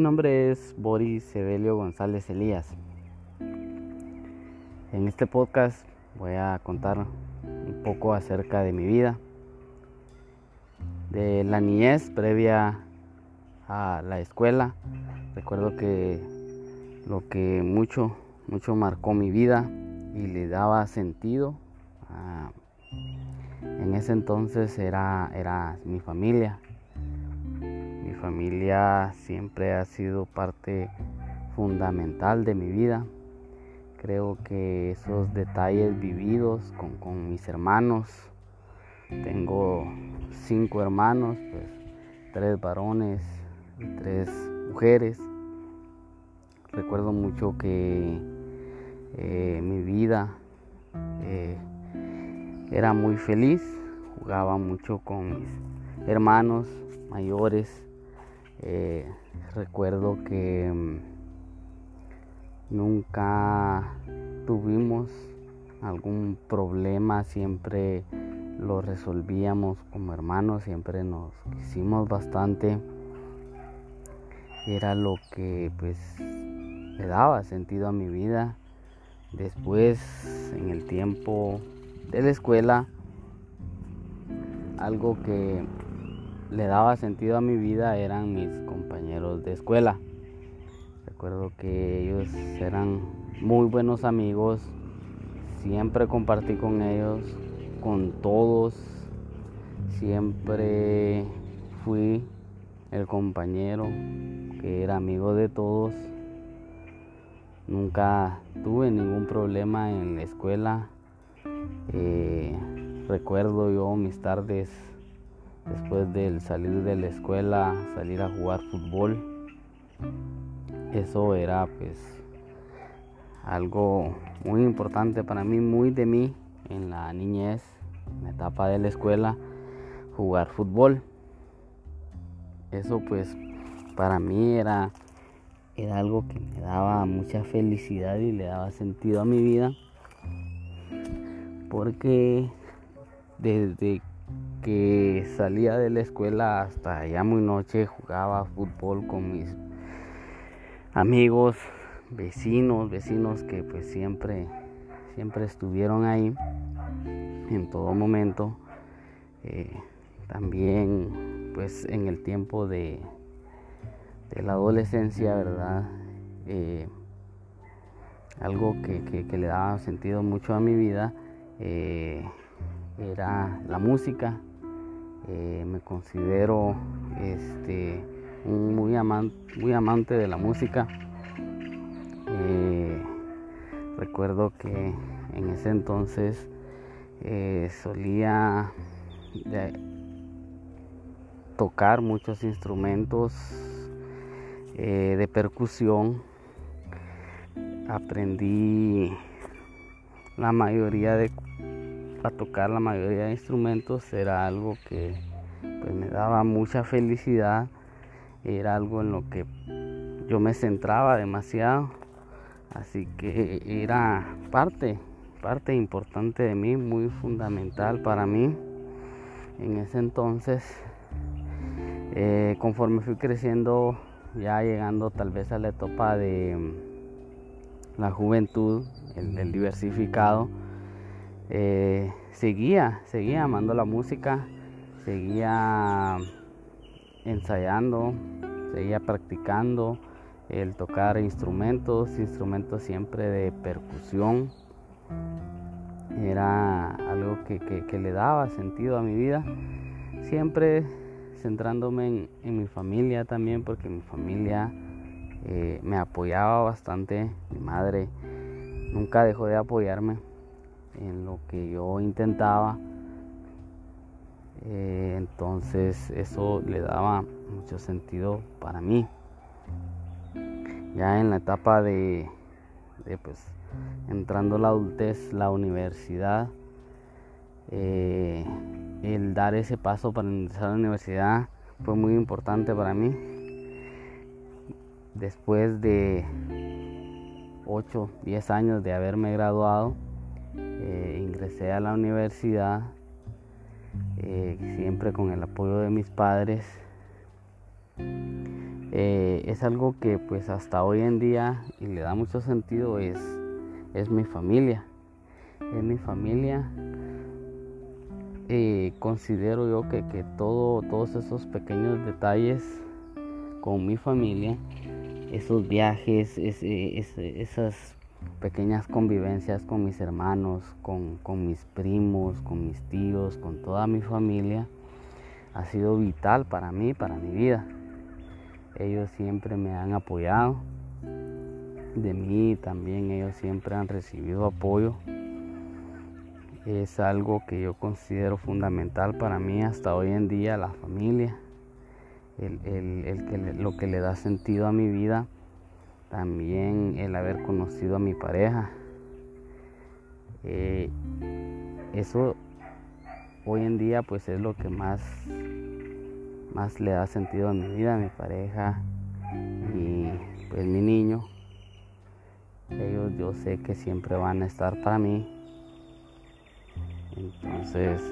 Mi nombre es Boris Evelio González Elías. En este podcast voy a contar un poco acerca de mi vida, de la niñez previa a la escuela. Recuerdo que lo que mucho, mucho marcó mi vida y le daba sentido en ese entonces era, era mi familia. Mi familia siempre ha sido parte fundamental de mi vida. Creo que esos detalles vividos con, mis hermanos, tengo cinco hermanos, pues tres varones y tres mujeres. Recuerdo mucho que eh, mi vida eh, era muy feliz, jugaba mucho con mis hermanos mayores. Eh, recuerdo que mm, nunca tuvimos algún problema, siempre lo resolvíamos como hermanos, siempre nos quisimos bastante. Era lo que pues le daba sentido a mi vida. Después, en el tiempo de la escuela, algo que le daba sentido a mi vida eran mis compañeros de escuela. Recuerdo que ellos eran muy buenos amigos, siempre compartí con ellos, con todos, siempre fui el compañero que era amigo de todos. Nunca tuve ningún problema en la escuela eh, recuerdo yo mis tardes después del salir de la escuela, salir a jugar fútbol. Eso era pues algo muy importante para mí, muy de mí en la niñez, en la etapa de la escuela, jugar fútbol. Eso pues para mí era, era algo que me daba mucha felicidad y le daba sentido a mi vida porque desde que salía de la escuela hasta ya muy noche jugaba fútbol con mis amigos, vecinos, vecinos que pues siempre, siempre estuvieron ahí en todo momento. Eh, también pues en el tiempo de, la adolescencia, ¿verdad? Eh, algo que, que le daba sentido mucho a mi vida eh, era la música. Eh, me considero este, un muy, muy amante de la música. Eh, recuerdo que en ese entonces solía tocar muchos instrumentos de percusión. Aprendí la mayoría de a tocar la mayoría de instrumentos era algo que pues, me daba mucha felicidad, era algo en lo que yo me centraba demasiado, así que era parte, parte importante de mí, muy fundamental para mí en ese entonces. Eh, conforme fui creciendo, ya llegando tal vez a la etapa de mm, la juventud, el diversificado, eh, seguía, seguía amando la música, seguía ensayando, seguía practicando el tocar instrumentos, instrumentos siempre de percusión. Era algo que, le daba sentido a mi vida, siempre centrándome en, mi familia también, porque mi familia eh, me apoyaba bastante, mi madre nunca dejó de apoyarme en lo que yo intentaba. Eh, entonces eso le daba mucho sentido para mí. Ya en la etapa de, pues entrando la adultez, la universidad, eh, el dar ese paso para ingresar a la universidad fue muy importante para mí. Después de 8, 10 años de haberme graduado, eh, ingresé a la universidad, eh, siempre con el apoyo de mis padres. eh, es algo que pues hasta hoy en día y le da mucho sentido es, es mi familia. Es mi familia. Considero yo que, que todo, todos esos pequeños detalles con mi familia, esos viajes, esas pequeñas convivencias con mis hermanos, con, con mis primos, con mis tíos, con toda mi familia, ha sido vital para mí, para mi vida. Ellos siempre me han apoyado. De mí también ellos siempre han recibido apoyo. Es algo que yo considero fundamental para mí hasta hoy en día, la familia. El, que, lo que le da sentido a mi vida también el haber conocido a mi pareja. Eh, eso hoy en día pues es lo que más, más le da sentido a mi vida, a mi pareja y pues mi niño. Ellos yo sé que siempre van a estar para mí. Entonces...